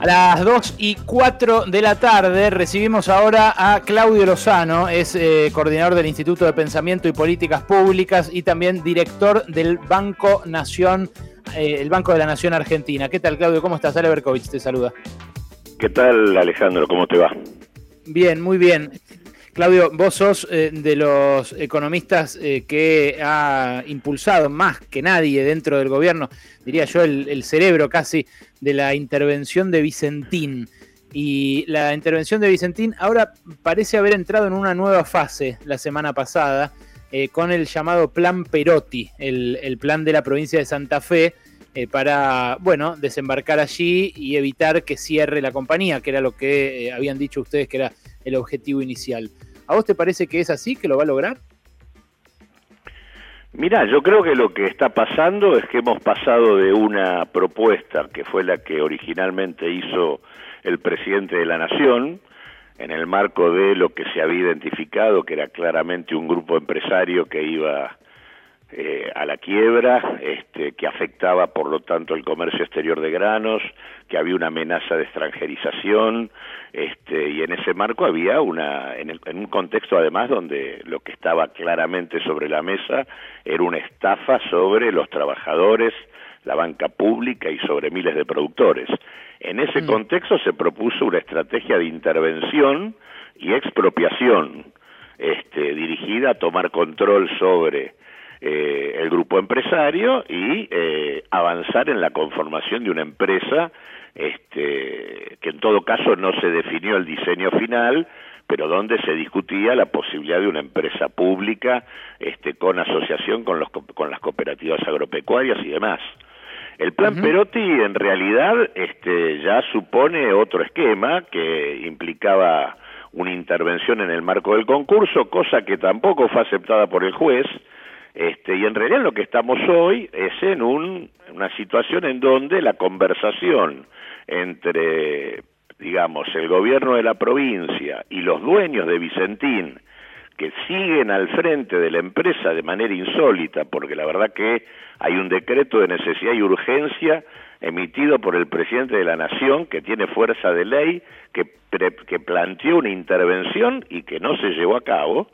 A las 2 y 4 de la tarde recibimos ahora a Claudio Lozano, es eh, coordinador del Instituto de Pensamiento y Políticas Públicas y también director del Banco Nación, eh, el Banco de la Nación Argentina. ¿Qué tal, Claudio? ¿Cómo estás? Ale Berkovich te saluda. ¿Qué tal, Alejandro? ¿Cómo te va? Bien, muy bien. Claudio, vos sos eh, de los economistas que ha impulsado más que nadie dentro del gobierno, diría yo, el cerebro casi de la intervención de Vicentín. Y la intervención de Vicentín ahora parece haber entrado en una nueva fase la semana pasada eh, con el llamado Plan Perotti, el, plan de la provincia de Santa Fe eh, para, bueno, desembarcar allí y evitar que cierre la compañía, que era lo que eh, habían dicho ustedes que era el objetivo inicial. ¿A vos te parece que es así, que lo va a lograr? Mira, yo creo que lo que está pasando es que hemos pasado de una propuesta que fue la que originalmente hizo el presidente de la Nación, en el marco de lo que se había identificado, que era claramente un grupo empresario que iba eh, a la quiebra, este, que afectaba por lo tanto el comercio exterior de granos, que había una amenaza de extranjerización, este, y en ese marco había una, en, en, un contexto además donde lo que estaba claramente sobre la mesa era una estafa sobre los trabajadores, la banca pública y sobre miles de productores. En ese mm. contexto se propuso una estrategia de intervención y expropiación, este, dirigida a tomar control sobre eh, el grupo empresario y eh, avanzar en la conformación de una empresa este, que en todo caso no se definió el diseño final, pero donde se discutía la posibilidad de una empresa pública este, con asociación con, los, con las cooperativas agropecuarias y demás. El plan Perotti en realidad este, ya supone otro esquema que implicaba una intervención en el marco del concurso, cosa que tampoco fue aceptada por el juez, este, y en realidad lo que estamos hoy es en una situación en donde la conversación entre, digamos, el gobierno de la provincia y los dueños de Vicentín, que siguen al frente de la empresa de manera insólita, porque la verdad que hay un decreto de necesidad y urgencia emitido por el presidente de la Nación, que tiene fuerza de ley, que, que planteó una intervención y que no se llevó a cabo,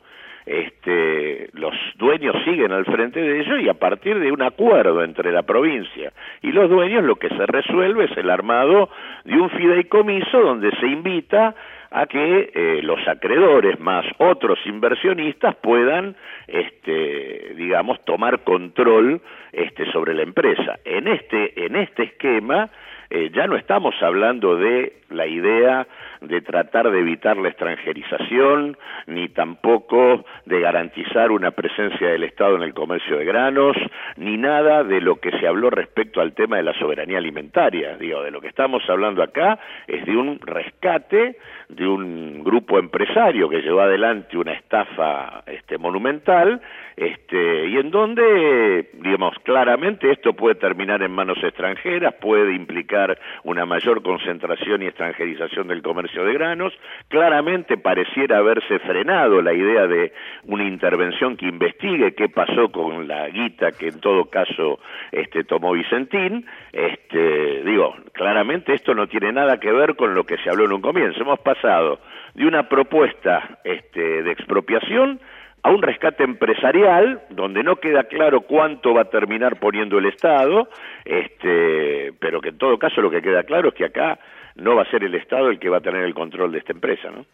este, los dueños siguen al frente de ello y a partir de un acuerdo entre la provincia y los dueños lo que se resuelve es el armado de un fideicomiso donde se invita a que eh, los acreedores más otros inversionistas puedan este digamos tomar control este sobre la empresa. En este en este esquema eh, ya no estamos hablando de la idea de tratar de evitar la extranjerización, ni tampoco de garantizar una presencia del Estado en el comercio de granos, ni nada de lo que se habló respecto al tema de la soberanía alimentaria. Digo, de lo que estamos hablando acá es de un rescate de un grupo empresario que llevó adelante una estafa este, monumental, este, y en donde, digamos, claramente esto puede terminar en manos extranjeras, puede implicar una mayor concentración y extranjerización del comercio de granos. Claramente pareciera haberse frenado la idea de una intervención que investigue qué pasó con la guita que en todo caso este, tomó Vicentín. Este, digo, claramente esto no tiene nada que ver con lo que se habló en un comienzo. Hemos pasado de una propuesta este, de expropiación a un rescate empresarial donde no queda claro cuánto va a terminar poniendo el Estado, este, pero que en todo caso lo que queda claro es que acá no va a ser el Estado el que va a tener el control de esta empresa, ¿no?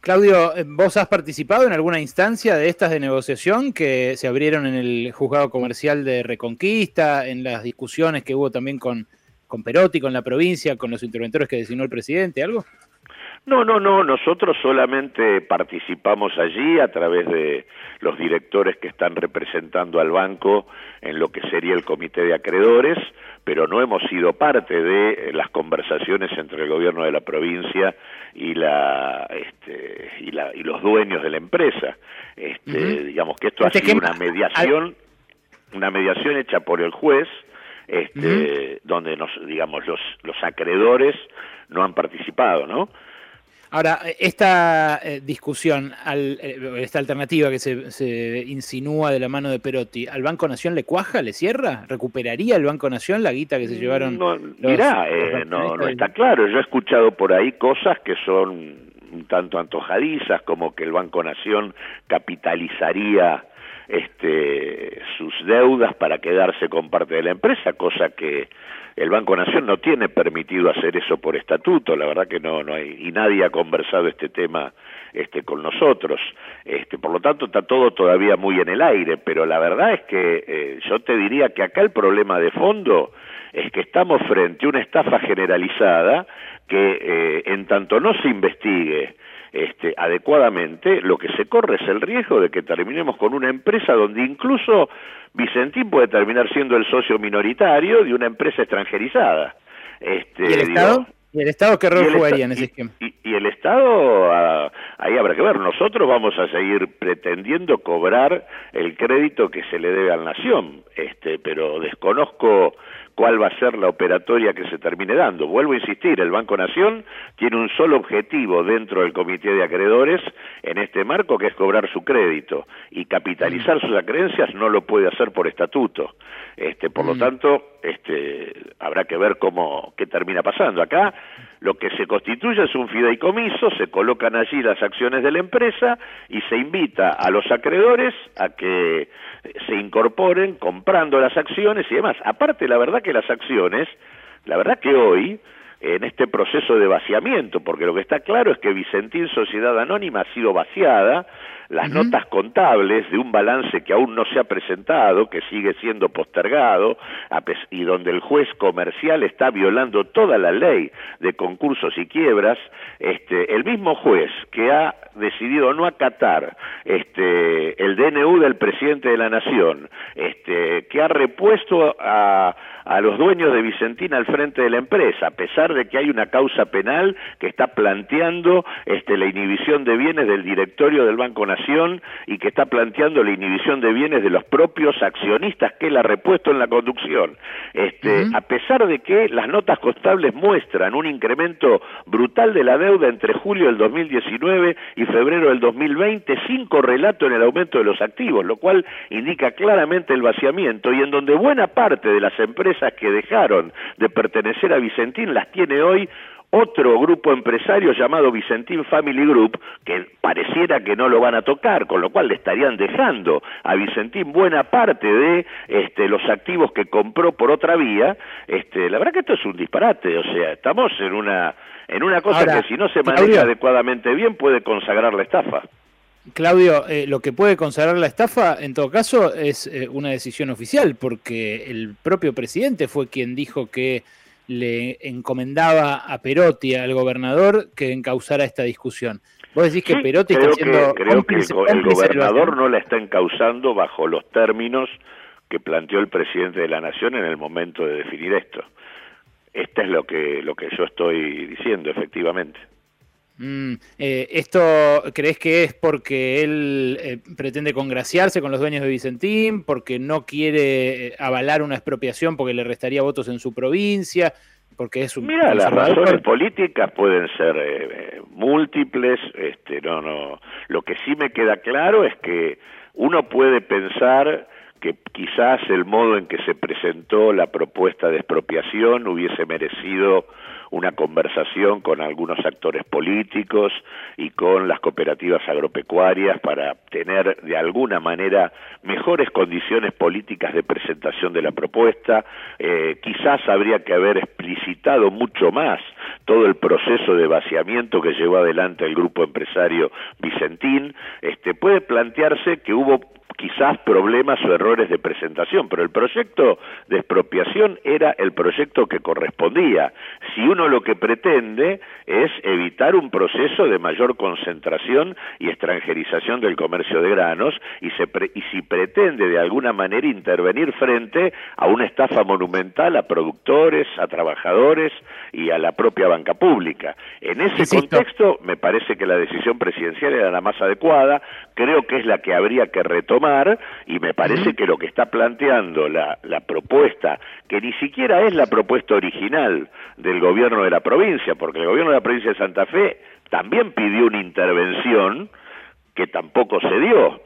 Claudio, eh, ¿vos has participado en alguna instancia de estas de negociación que se abrieron en el juzgado comercial de Reconquista, en las discusiones que hubo también con, con Perotti, con la provincia, con los interventores que designó el presidente, algo? No, no, no, nosotros solamente participamos allí a través de los directores que están representando al banco en lo que sería el comité de acreedores, pero no hemos sido parte de las conversaciones entre el gobierno de la provincia y la, este, y, la y los dueños de la empresa. Este, Digamos que esto ha sido una mediación, una mediación hecha por el juez, este, donde nos, digamos, los, los acreedores no han participado, ¿no? Ahora, esta eh, discusión, eh, esta alternativa que se, insinúa de la mano de Perotti, ¿al Banco Nación le cuaja, le cierra? ¿Recuperaría el Banco Nación la guita que se llevaron? No, mirá, no, no está claro. Yo he escuchado por ahí cosas que son un tanto antojadizas, como que el Banco Nación capitalizaría este, sus deudas para quedarse con parte de la empresa, cosa que el Banco Nación no tiene permitido hacer eso por estatuto, la verdad que no, no hay, y nadie ha conversado este tema este, con nosotros. Este, por lo tanto, está todo todavía muy en el aire, pero la verdad es que eh, yo te diría que acá el problema de fondo es que estamos frente a una estafa generalizada que eh, en tanto no se investigue este, adecuadamente, lo que se corre es el riesgo de que terminemos con una empresa donde incluso Vicentín puede terminar siendo el socio minoritario de una empresa extranjerizada. Este, ¿Y el Estado? ¿Y el Estado qué rol jugaría en ese esquema? Y, el Estado, ah, ahí habrá que ver. Nosotros vamos a seguir pretendiendo cobrar el crédito que se le debe a la nación, este, pero desconozco cuál va a ser la operatoria que se termine dando. Vuelvo a insistir, el Banco Nación tiene un solo objetivo dentro del comité de acreedores en este marco, que es cobrar su crédito, y capitalizar sus acreencias no lo puede hacer por estatuto. Este, por lo mm. tanto, este, habrá que ver cómo, qué termina pasando. Acá lo que se constituye es un fideicomiso, se colocan allí las acciones de la empresa y se invita a los acreedores a que se incorporen comprando las acciones y demás. Aparte, la verdad que las acciones, la verdad que hoy, en este proceso de vaciamiento, porque lo que está claro es que Vicentín Sociedad Anónima ha sido vaciada, las notas contables de un balance que aún no se ha presentado, que sigue siendo postergado, y donde el juez comercial está violando toda la ley de concursos y quiebras, este, el mismo juez que ha decidido no acatar este, el DNU del presidente de la Nación, este, que ha repuesto a, a los dueños de Vicentina al frente de la empresa, a pesar de que hay una causa penal que está planteando este, la inhibición de bienes del directorio del Banco Y que está planteando la inhibición de bienes de los propios accionistas que él ha repuesto en la conducción. Este, A pesar de que las notas contables muestran un incremento brutal de la deuda entre julio del 2019 y febrero del 2020, sin correlato en el aumento de los activos, lo cual indica claramente el vaciamiento y en donde buena parte de las empresas que dejaron de pertenecer a Vicentín las tiene hoy otro grupo empresario llamado Vicentín Family Group, que pareciera que no lo van a tocar, con lo cual le estarían dejando a Vicentín buena parte de este, los activos que compró por otra vía. Este, la verdad que esto es un disparate, o sea, estamos en una, en una cosa que si no se maneja adecuadamente bien puede consagrar la estafa. Claudio, eh, lo que puede consagrar la estafa, en todo caso, es eh, una decisión oficial, porque el propio presidente fue quien dijo que le encomendaba a Perotti, al gobernador, que encausara esta discusión. Vos decís que Perotti está haciendo... creo que el, gobernador no la está encausando bajo los términos que planteó el presidente de la Nación en el momento de definir esto. Esto es lo que, lo que yo estoy diciendo, efectivamente. Mm, eh, ¿Esto crees que es porque él eh, pretende congraciarse con los dueños de Vicentín, porque no quiere eh, avalar una expropiación porque le restaría votos en su provincia? Porque es un Mira, las razones políticas pueden ser múltiples, este, no, no. Lo que sí me queda claro es que uno puede pensar que quizás el modo en que se presentó la propuesta de expropiación hubiese merecido una conversación con algunos actores políticos y con las cooperativas agropecuarias para tener de alguna manera mejores condiciones políticas de presentación de la propuesta. Eh, quizás habría que haber explicitado mucho más todo el proceso de vaciamiento que llevó adelante el grupo empresario Vicentín. Este, puede plantearse que hubo quizás problemas o errores de presentación, pero el proyecto de expropiación era el proyecto que correspondía. Si uno lo que pretende es evitar un proceso de mayor concentración y extranjerización del comercio de granos y, se y si pretende de alguna manera intervenir frente a una estafa monumental a productores, a trabajadores y a la propia banca pública. En ese contexto me parece que la decisión presidencial era la más adecuada, creo que es la que habría que retomar y me parece que lo que está planteando la, la propuesta, que ni siquiera es la propuesta original del gobierno de la provincia, porque el gobierno de la provincia de Santa Fe también pidió una intervención que tampoco se dio.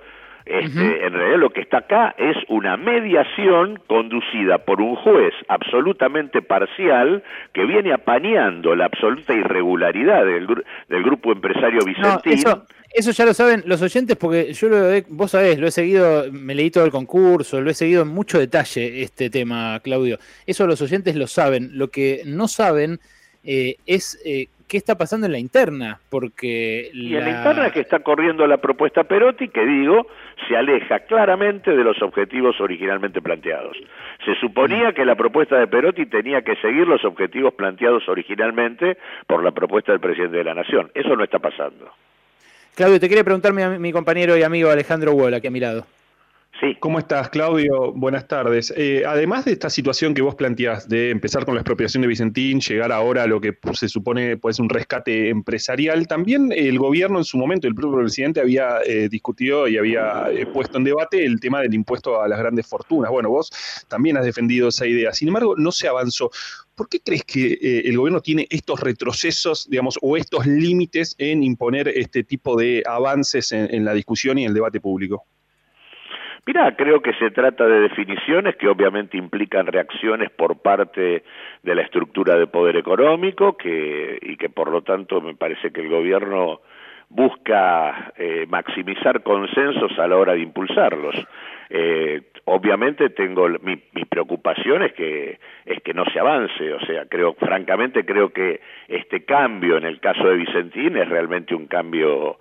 Este, En realidad lo que está acá es una mediación conducida por un juez absolutamente parcial que viene apañando la absoluta irregularidad del, del grupo empresario Vicentín. eso, ya lo saben los oyentes porque yo lo he, vos sabés, lo he seguido, me leí todo el concurso, lo he seguido en mucho detalle este tema, Claudio. Eso los oyentes lo saben. Lo que no saben eh, es eh, qué está pasando en la interna, porque... Y en la interna es que está corriendo la propuesta Perotti, que digo, se aleja claramente de los objetivos originalmente planteados. Se suponía que la propuesta de Perotti tenía que seguir los objetivos planteados originalmente por la propuesta del presidente de la Nación. Eso no está pasando. Claudio, te quería preguntar mi, mi compañero y amigo Alejandro Wall, aquí a mi lado. ¿Cómo estás, Claudio? Buenas tardes. Eh, además de esta situación que vos planteás de empezar con la expropiación de Vicentín, llegar ahora a lo que se supone pues, un rescate empresarial, también el gobierno en su momento, el propio presidente había eh, discutido y había eh, puesto en debate el tema del impuesto a las grandes fortunas. Bueno, vos también has defendido esa idea. Sin embargo, no se avanzó. ¿Por qué crees que el gobierno tiene estos retrocesos, digamos, o estos límites en imponer este tipo de avances en la discusión y en el debate público? Mira, creo que se trata de definiciones que obviamente implican reacciones por parte de la estructura de poder económico que, y que por lo tanto me parece que el gobierno busca eh, maximizar consensos a la hora de impulsarlos. Eh, obviamente tengo mi, mi, preocupación es que es que no se avance, o sea, creo francamente creo que este cambio en el caso de Vicentín es realmente un cambio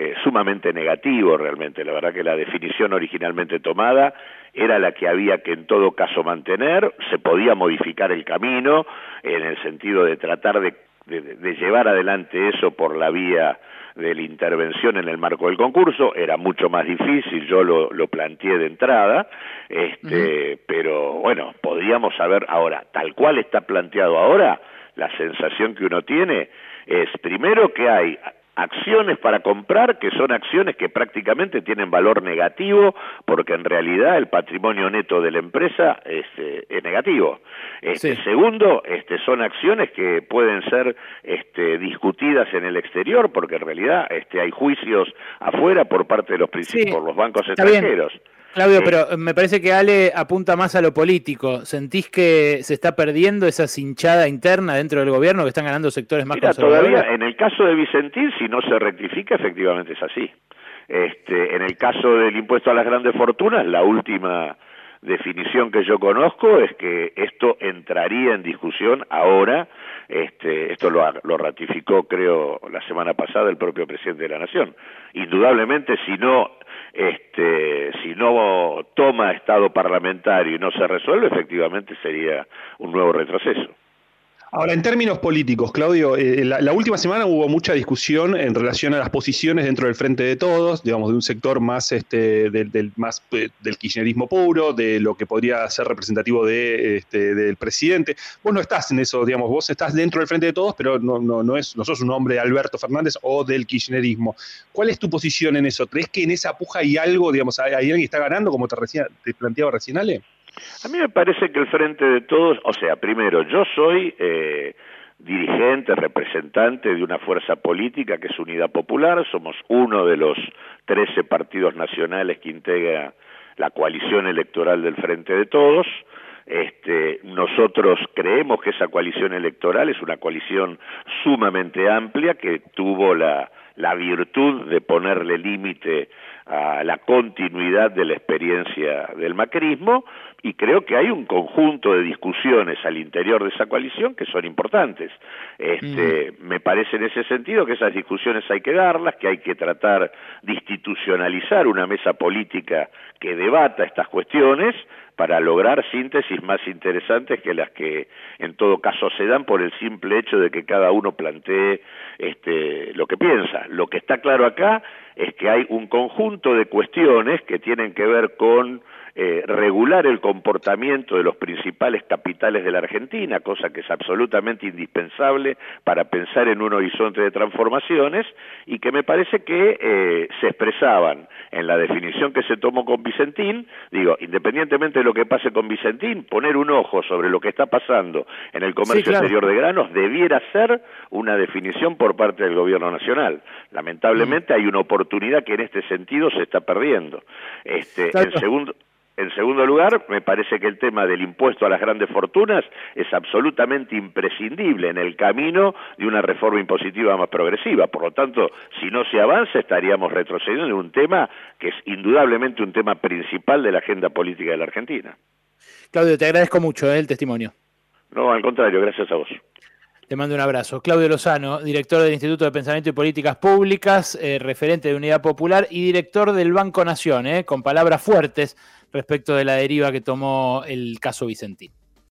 eh, sumamente negativo realmente. La verdad que la definición originalmente tomada era la que había que en todo caso mantener, se podía modificar el camino en el sentido de tratar de, de, llevar adelante eso por la vía de la intervención en el marco del concurso, era mucho más difícil, yo lo, lo planteé de entrada, este, pero bueno, podríamos saber ahora, tal cual está planteado ahora, la sensación que uno tiene es primero que hay acciones para comprar que son acciones que prácticamente tienen valor negativo porque en realidad el patrimonio neto de la empresa es, eh, es negativo. Este, Segundo, este, son acciones que pueden ser este, discutidas en el exterior porque en realidad este, hay juicios afuera por parte de los, por los bancos extranjeros. Claudio, pero me parece que Ale apunta más a lo político. ¿Sentís que se está perdiendo esa cinchada interna dentro del gobierno que están ganando sectores más Mira, Todavía, en el caso de Vicentín, si no se rectifica, efectivamente es así. Este, en el caso del impuesto a las grandes fortunas, la última definición que yo conozco es que esto entraría en discusión ahora, este, esto lo, lo ratificó creo la semana pasada el propio presidente de la Nación. Indudablemente si no este, si no toma estado parlamentario y no se resuelve, efectivamente sería un nuevo retroceso. Ahora, en términos políticos, Claudio, eh, la, última semana hubo mucha discusión en relación a las posiciones dentro del Frente de Todos, digamos, de un sector más, este, del, más eh, del kirchnerismo puro, de lo que podría ser representativo de, este, del presidente. Vos no estás en eso, digamos, vos estás dentro del Frente de Todos, pero no, no, no, es, no sos un hombre de Alberto Fernández o del kirchnerismo. ¿Cuál es tu posición en eso? ¿Crees que en esa puja hay algo, digamos, hay, alguien que está ganando, como te, te planteaba recién Ale? A mí me parece que el Frente de Todos, o sea, primero, yo soy eh, dirigente, representante de una fuerza política que es Unidad Popular, somos uno de los 13 partidos nacionales que integra la coalición electoral del Frente de Todos. Este, nosotros creemos que esa coalición electoral es una coalición sumamente amplia que tuvo la, la virtud de ponerle límite a la continuidad de la experiencia del macrismo y creo que hay un conjunto de discusiones al interior de esa coalición que son importantes. Este, mm. Me parece en ese sentido que esas discusiones hay que darlas, que hay que tratar de institucionalizar una mesa política que debata estas cuestiones para lograr síntesis más interesantes que las que en todo caso se dan por el simple hecho de que cada uno plantee este, lo que piensa. Lo que está claro acá es que hay un conjunto de cuestiones que tienen que ver con eh, regular el comportamiento de los principales capitales de la Argentina, cosa que es absolutamente indispensable para pensar en un horizonte de transformaciones y que me parece que eh, se expresaban en la definición que se tomó con Vicentín, digo, independientemente de lo que pase con Vicentín, poner un ojo sobre lo que está pasando en el comercio exterior de granos debiera ser una definición por parte del gobierno nacional. Lamentablemente hay una oportunidad que en este sentido se está perdiendo. Este, en segundo en segundo lugar, me parece que el tema del impuesto a las grandes fortunas es absolutamente imprescindible en el camino de una reforma impositiva más progresiva. Por lo tanto, si no se avanza, estaríamos retrocediendo en un tema que es indudablemente un tema principal de la agenda política de la Argentina. Claudio, te agradezco mucho ¿eh? el testimonio. No, al contrario, gracias a vos. Te mando un abrazo. Claudio Lozano, director del Instituto de Pensamiento y Políticas Públicas, eh, referente de Unidad Popular y director del Banco Nación, eh, con palabras fuertes respecto de la deriva que tomó el caso Vicentín.